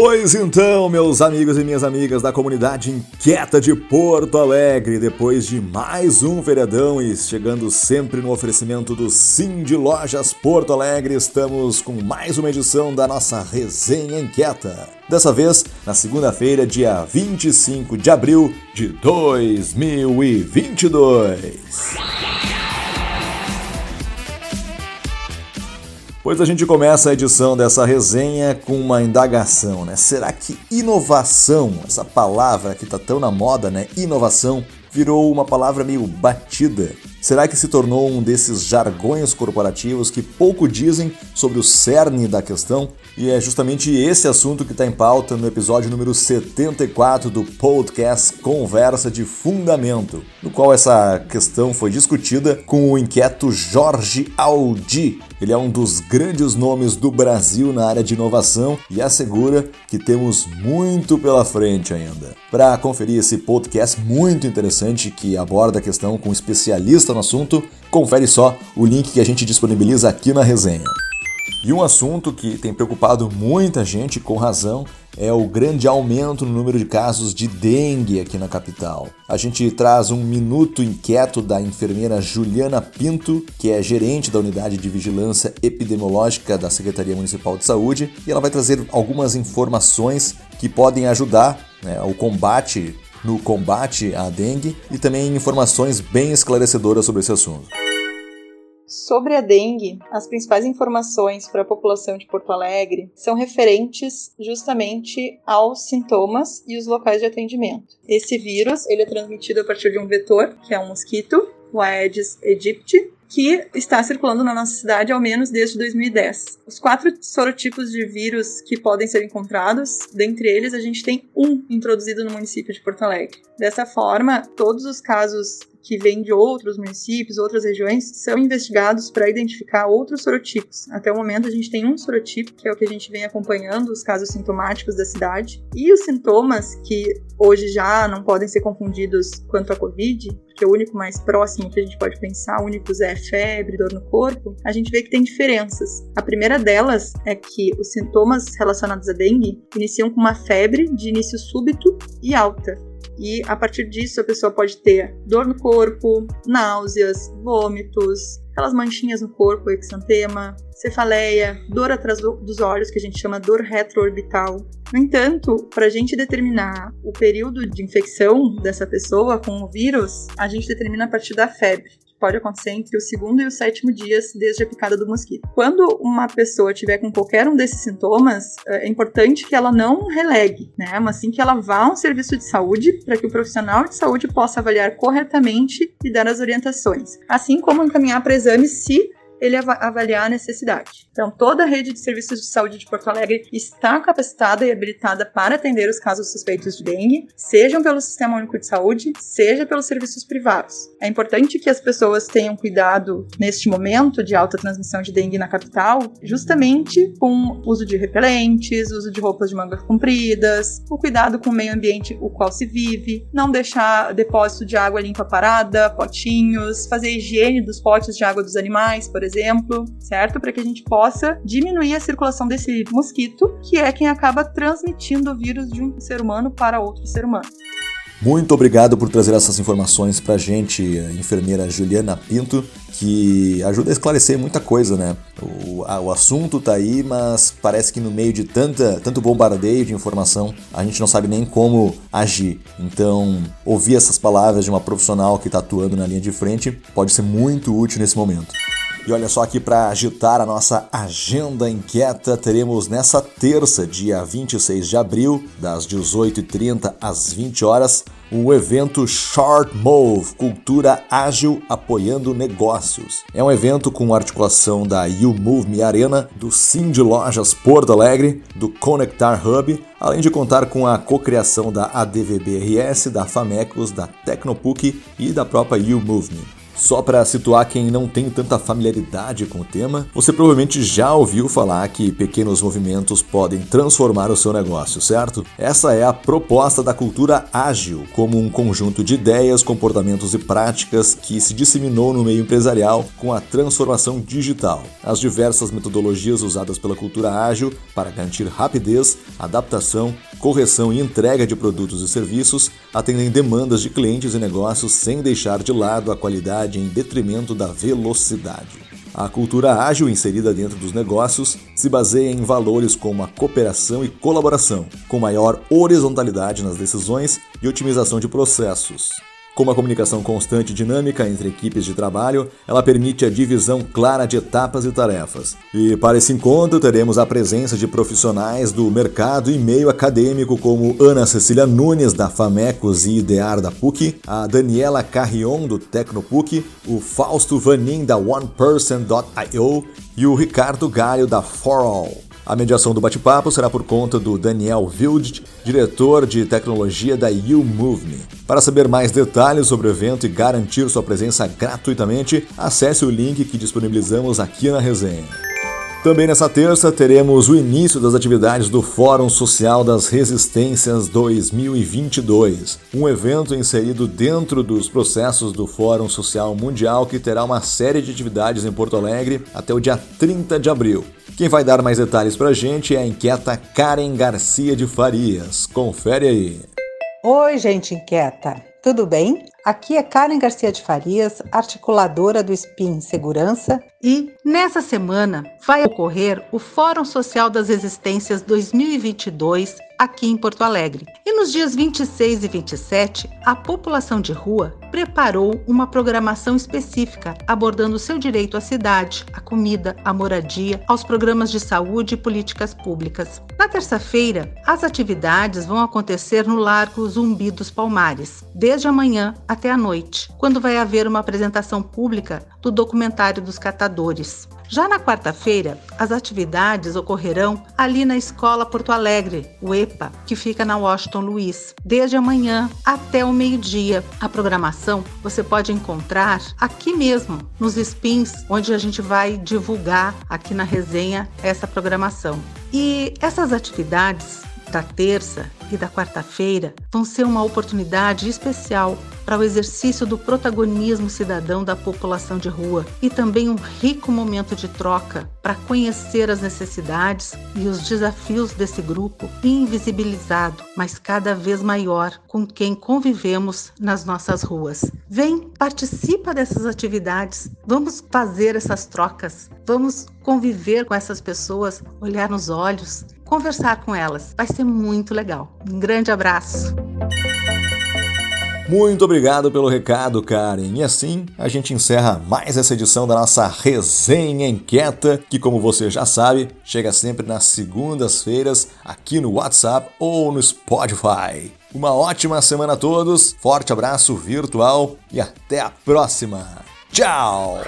Pois então, meus amigos e minhas amigas da comunidade inquieta de Porto Alegre, depois de mais um feriadão e chegando sempre no oferecimento do Sim de Lojas Porto Alegre, estamos com mais uma edição da nossa resenha inquieta. Dessa vez, na segunda-feira, dia 25 de abril de 2022. Pois a gente começa a edição dessa resenha com uma indagação, né? Será que inovação, essa palavra que tá tão na moda, né? Inovação, virou uma palavra meio batida? Será que se tornou um desses jargões corporativos que pouco dizem sobre o cerne da questão? E é justamente esse assunto que está em pauta no episódio número 74 do podcast Conversa de Fundamento, no qual essa questão foi discutida com o inquieto Jorge Aldi. Ele é um dos grandes nomes do Brasil na área de inovação e assegura que temos muito pela frente ainda. Para conferir esse podcast muito interessante que aborda a questão com um especialista no assunto, confere só o link que a gente disponibiliza aqui na resenha. E um assunto que tem preocupado muita gente, com razão, é o grande aumento no número de casos de dengue aqui na capital. A gente traz um minuto inquieto da enfermeira Juliana Pinto, que é gerente da unidade de vigilância epidemiológica da Secretaria Municipal de Saúde, e ela vai trazer algumas informações que podem ajudar né, o combate no combate à dengue e também informações bem esclarecedoras sobre esse assunto. Sobre a dengue, as principais informações para a população de Porto Alegre são referentes justamente aos sintomas e os locais de atendimento. Esse vírus ele é transmitido a partir de um vetor, que é um mosquito, o Aedes aegypti, que está circulando na nossa cidade ao menos desde 2010. Os quatro sorotipos de vírus que podem ser encontrados, dentre eles a gente tem um introduzido no município de Porto Alegre. Dessa forma, todos os casos que vêm de outros municípios, outras regiões, são investigados para identificar outros sorotipos. Até o momento, a gente tem um sorotipo, que é o que a gente vem acompanhando, os casos sintomáticos da cidade. E os sintomas, que hoje já não podem ser confundidos quanto à Covid, porque o único mais próximo que a gente pode pensar, únicos é febre, dor no corpo, a gente vê que tem diferenças. A primeira delas é que os sintomas relacionados à dengue iniciam com uma febre de início súbito e alta, e a partir disso a pessoa pode ter dor no corpo, náuseas, vômitos, aquelas manchinhas no corpo, exantema, cefaleia, dor atrás dos olhos, que a gente chama dor retroorbital. No entanto, para a gente determinar o período de infecção dessa pessoa com o vírus, a gente determina a partir da febre pode acontecer entre o segundo e o sétimo dias desde a picada do mosquito. Quando uma pessoa tiver com qualquer um desses sintomas, é, é importante que ela não relegue, né? Mas sim que ela vá a um serviço de saúde para que o profissional de saúde possa avaliar corretamente e dar as orientações, assim como encaminhar para exames se ele avaliar a necessidade. Então, toda a rede de serviços de saúde de Porto Alegre está capacitada e habilitada para atender os casos suspeitos de dengue, sejam pelo Sistema Único de Saúde, seja pelos serviços privados. É importante que as pessoas tenham cuidado neste momento de alta transmissão de dengue na capital, justamente com uso de repelentes, uso de roupas de mangas compridas, o cuidado com o meio ambiente o qual se vive, não deixar depósito de água limpa parada, potinhos, fazer higiene dos potes de água dos animais, por exemplo exemplo, certo? Para que a gente possa diminuir a circulação desse mosquito, que é quem acaba transmitindo o vírus de um ser humano para outro ser humano. Muito obrigado por trazer essas informações para a gente, enfermeira Juliana Pinto, que ajuda a esclarecer muita coisa, né? O, a, o assunto tá aí, mas parece que no meio de tanta, tanto bombardeio de informação, a gente não sabe nem como agir. Então, ouvir essas palavras de uma profissional que está atuando na linha de frente pode ser muito útil nesse momento. E olha só aqui para agitar a nossa agenda inquieta, teremos nessa terça, dia 26 de abril, das 18h30 às 20 horas, o evento Short Move Cultura Ágil Apoiando Negócios. É um evento com articulação da You Move Me Arena, do Sim de Lojas Porto Alegre, do Conectar Hub, além de contar com a cocriação da ADVBRS, da Famecos, da Tecnopuc e da própria You Move Me. Só para situar quem não tem tanta familiaridade com o tema, você provavelmente já ouviu falar que pequenos movimentos podem transformar o seu negócio, certo? Essa é a proposta da cultura ágil, como um conjunto de ideias, comportamentos e práticas que se disseminou no meio empresarial com a transformação digital. As diversas metodologias usadas pela cultura ágil para garantir rapidez, adaptação, correção e entrega de produtos e serviços atendem demandas de clientes e negócios sem deixar de lado a qualidade em detrimento da velocidade. A cultura ágil inserida dentro dos negócios se baseia em valores como a cooperação e colaboração, com maior horizontalidade nas decisões e otimização de processos. Com uma comunicação constante e dinâmica entre equipes de trabalho, ela permite a divisão clara de etapas e tarefas. E para esse encontro teremos a presença de profissionais do mercado e meio acadêmico como Ana Cecília Nunes da Famecos e Idear da PUC, a Daniela Carrion do Tecnopuc, o Fausto Vanin da OnePerson.io e o Ricardo Galho da For All. A mediação do bate-papo será por conta do Daniel Wild, diretor de tecnologia da You. Para saber mais detalhes sobre o evento e garantir sua presença gratuitamente, acesse o link que disponibilizamos aqui na resenha. Também nessa terça teremos o início das atividades do Fórum Social das Resistências 2022, um evento inserido dentro dos processos do Fórum Social Mundial que terá uma série de atividades em Porto Alegre até o dia 30 de abril. Quem vai dar mais detalhes pra gente é a inquieta Karen Garcia de Farias. Confere aí. Oi, gente inquieta. Tudo bem? Aqui é Karen Garcia de Farias, articuladora do SPIN Segurança, e nessa semana vai ocorrer o Fórum Social das Resistências 2022 aqui em Porto Alegre. E nos dias 26 e 27, a população de rua preparou uma programação específica abordando seu direito à cidade, à comida, à moradia, aos programas de saúde e políticas públicas. Na terça-feira, as atividades vão acontecer no Largo Zumbi dos Palmares, desde amanhã até a noite, quando vai haver uma apresentação pública do documentário dos catadores. Já na quarta-feira, as atividades ocorrerão ali na Escola Porto Alegre, o EPA, que fica na Washington Luiz, desde amanhã até o meio-dia. A programação você pode encontrar aqui mesmo, nos spins, onde a gente vai divulgar aqui na resenha essa programação. E essas atividades da terça e da quarta-feira vão ser uma oportunidade especial para o exercício do protagonismo cidadão da população de rua e também um rico momento de troca para conhecer as necessidades e os desafios desse grupo invisibilizado, mas cada vez maior com quem convivemos nas nossas ruas. Vem, participa dessas atividades, vamos fazer essas trocas, vamos conviver com essas pessoas, olhar nos olhos, conversar com elas. Vai ser muito legal. Um grande abraço. Muito obrigado pelo recado, Karen. E assim a gente encerra mais essa edição da nossa Resenha Inquieta, que, como você já sabe, chega sempre nas segundas-feiras aqui no WhatsApp ou no Spotify. Uma ótima semana a todos, forte abraço virtual e até a próxima. Tchau!